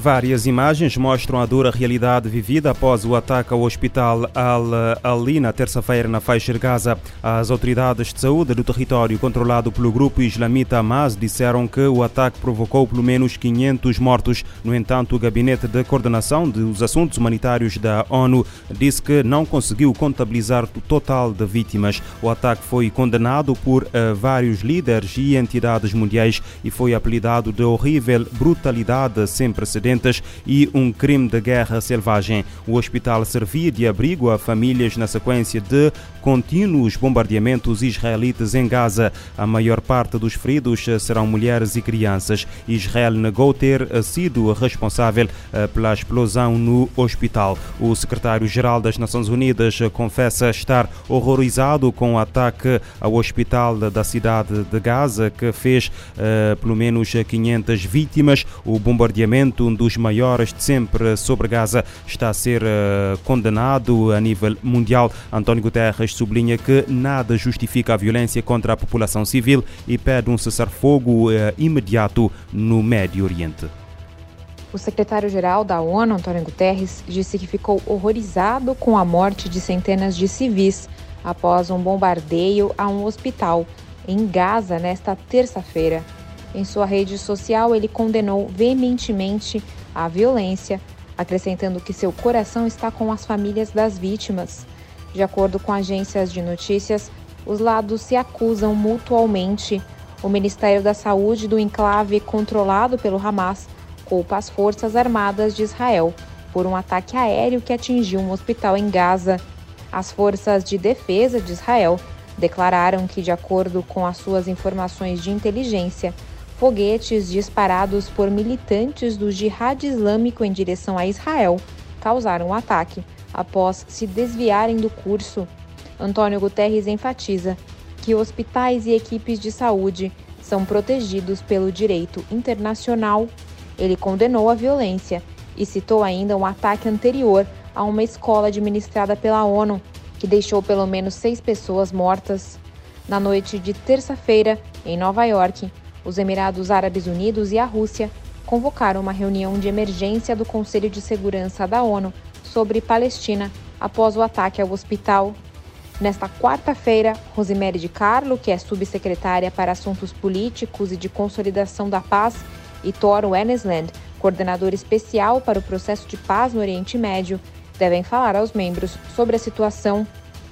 Várias imagens mostram a dura realidade vivida após o ataque ao hospital Al-Ali na terça-feira na faixa de Gaza. As autoridades de saúde do território controlado pelo grupo islamita Hamas disseram que o ataque provocou pelo menos 500 mortos. No entanto, o Gabinete de Coordenação dos Assuntos Humanitários da ONU disse que não conseguiu contabilizar o total de vítimas. O ataque foi condenado por uh, vários líderes e entidades mundiais e foi apelidado de horrível brutalidade sem precedentes e um crime de guerra selvagem. O hospital servia de abrigo a famílias na sequência de contínuos bombardeamentos israelitas em Gaza. A maior parte dos feridos serão mulheres e crianças. Israel negou ter sido responsável eh, pela explosão no hospital. O secretário-geral das Nações Unidas confessa estar horrorizado com o ataque ao hospital da cidade de Gaza, que fez uh, pelo menos 500 vítimas. O bombardeamento dos maiores de sempre sobre Gaza, está a ser uh, condenado a nível mundial. António Guterres sublinha que nada justifica a violência contra a população civil e pede um cessar-fogo uh, imediato no Médio Oriente. O secretário-geral da ONU, Antônio Guterres, disse que ficou horrorizado com a morte de centenas de civis após um bombardeio a um hospital em Gaza nesta terça-feira. Em sua rede social, ele condenou veementemente a violência, acrescentando que seu coração está com as famílias das vítimas. De acordo com agências de notícias, os lados se acusam mutualmente. O Ministério da Saúde do enclave controlado pelo Hamas culpa as Forças Armadas de Israel por um ataque aéreo que atingiu um hospital em Gaza. As forças de defesa de Israel declararam que, de acordo com as suas informações de inteligência, Foguetes disparados por militantes do Jihad Islâmico em direção a Israel causaram o um ataque após se desviarem do curso. Antônio Guterres enfatiza que hospitais e equipes de saúde são protegidos pelo direito internacional. Ele condenou a violência e citou ainda um ataque anterior a uma escola administrada pela ONU, que deixou pelo menos seis pessoas mortas. Na noite de terça-feira, em Nova York, os Emirados Árabes Unidos e a Rússia convocaram uma reunião de emergência do Conselho de Segurança da ONU sobre Palestina após o ataque ao hospital. Nesta quarta-feira, Rosemary de Carlo, que é subsecretária para Assuntos Políticos e de Consolidação da Paz, e Thor Wennesland, coordenador especial para o processo de paz no Oriente Médio, devem falar aos membros sobre a situação.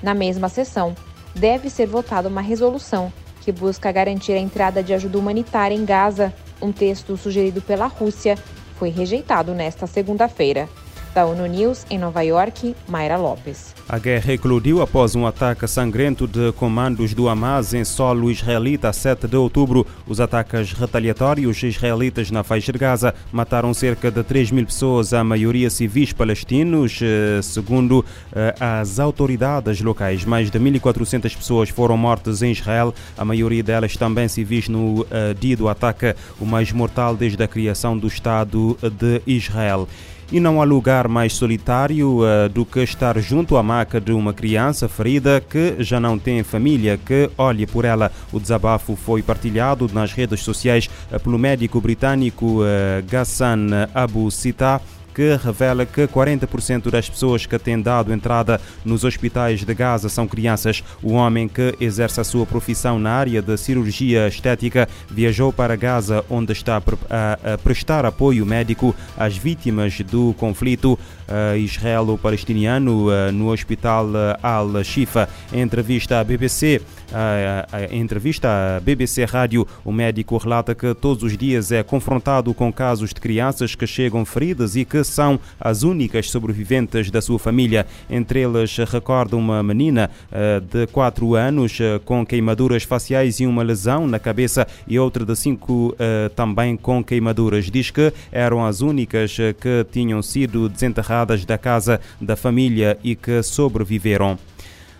Na mesma sessão, deve ser votada uma resolução que busca garantir a entrada de ajuda humanitária em Gaza. Um texto sugerido pela Rússia foi rejeitado nesta segunda-feira. Da ONU News, em Nova York, Mayra Lopes. A guerra eclodiu após um ataque sangrento de comandos do Hamas em solo israelita a 7 de outubro. Os ataques retaliatórios israelitas na faixa de Gaza mataram cerca de 3 mil pessoas, a maioria civis palestinos, eh, segundo eh, as autoridades locais. Mais de 1.400 pessoas foram mortas em Israel, a maioria delas também civis no eh, dia do ataque, o mais mortal desde a criação do Estado de Israel. E não há lugar mais solitário uh, do que estar junto à maca de uma criança ferida que já não tem família que olhe por ela. O desabafo foi partilhado nas redes sociais uh, pelo médico britânico uh, Ghassan Abu Sita que revela que 40% das pessoas que têm dado entrada nos hospitais de Gaza são crianças. O homem que exerce a sua profissão na área de cirurgia estética viajou para Gaza, onde está a prestar apoio médico às vítimas do conflito israelo-palestiniano no hospital Al-Shifa. Em entrevista à BBC, em entrevista à BBC Rádio, o médico relata que todos os dias é confrontado com casos de crianças que chegam feridas e que são as únicas sobreviventes da sua família. Entre eles, recorda uma menina uh, de 4 anos uh, com queimaduras faciais e uma lesão na cabeça e outra de 5 uh, também com queimaduras. Diz que eram as únicas que tinham sido desenterradas da casa da família e que sobreviveram.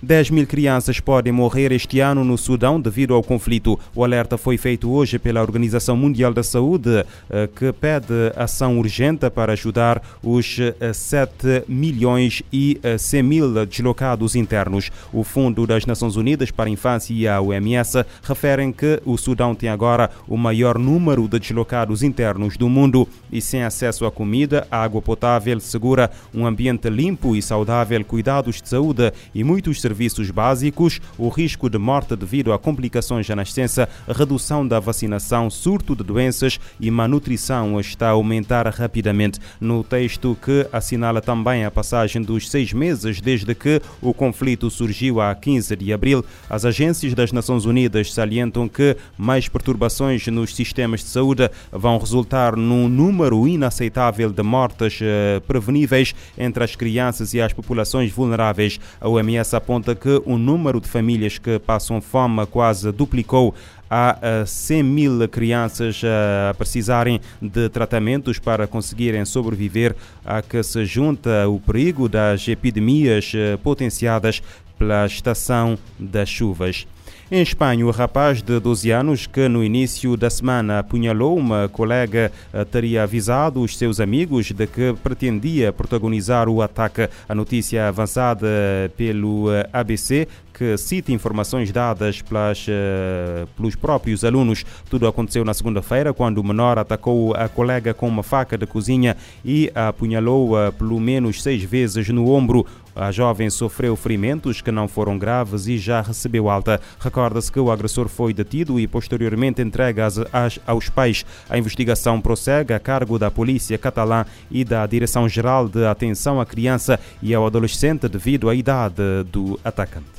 10 mil crianças podem morrer este ano no Sudão devido ao conflito. O alerta foi feito hoje pela Organização Mundial da Saúde, eh, que pede ação urgente para ajudar os 7 eh, milhões e 100 mil deslocados internos. O Fundo das Nações Unidas para a Infância e a OMS referem que o Sudão tem agora o maior número de deslocados internos do mundo e sem acesso à comida, água potável, segura, um ambiente limpo e saudável, cuidados de saúde e muitos serviços básicos, o risco de morte devido a complicações na nascença, redução da vacinação, surto de doenças e malnutrição está a aumentar rapidamente. No texto que assinala também a passagem dos seis meses desde que o conflito surgiu a 15 de abril, as agências das Nações Unidas salientam que mais perturbações nos sistemas de saúde vão resultar num número inaceitável de mortes eh, preveníveis entre as crianças e as populações vulneráveis. A OMS aponta que o número de famílias que passam fome quase duplicou há 100 mil crianças a precisarem de tratamentos para conseguirem sobreviver, a que se junta o perigo das epidemias eh, potenciadas pela estação das chuvas. Em Espanha, o rapaz de 12 anos que no início da semana apunhalou uma colega eh, teria avisado os seus amigos de que pretendia protagonizar o ataque. A notícia avançada pelo eh, ABC que cita informações dadas pelas, uh, pelos próprios alunos. Tudo aconteceu na segunda-feira, quando o menor atacou a colega com uma faca de cozinha e a apunhalou-a pelo menos seis vezes no ombro. A jovem sofreu ferimentos que não foram graves e já recebeu alta. Recorda-se que o agressor foi detido e posteriormente entregue às, às, aos pais. A investigação prossegue a cargo da Polícia Catalã e da Direção-Geral de Atenção à Criança e ao Adolescente devido à idade do atacante.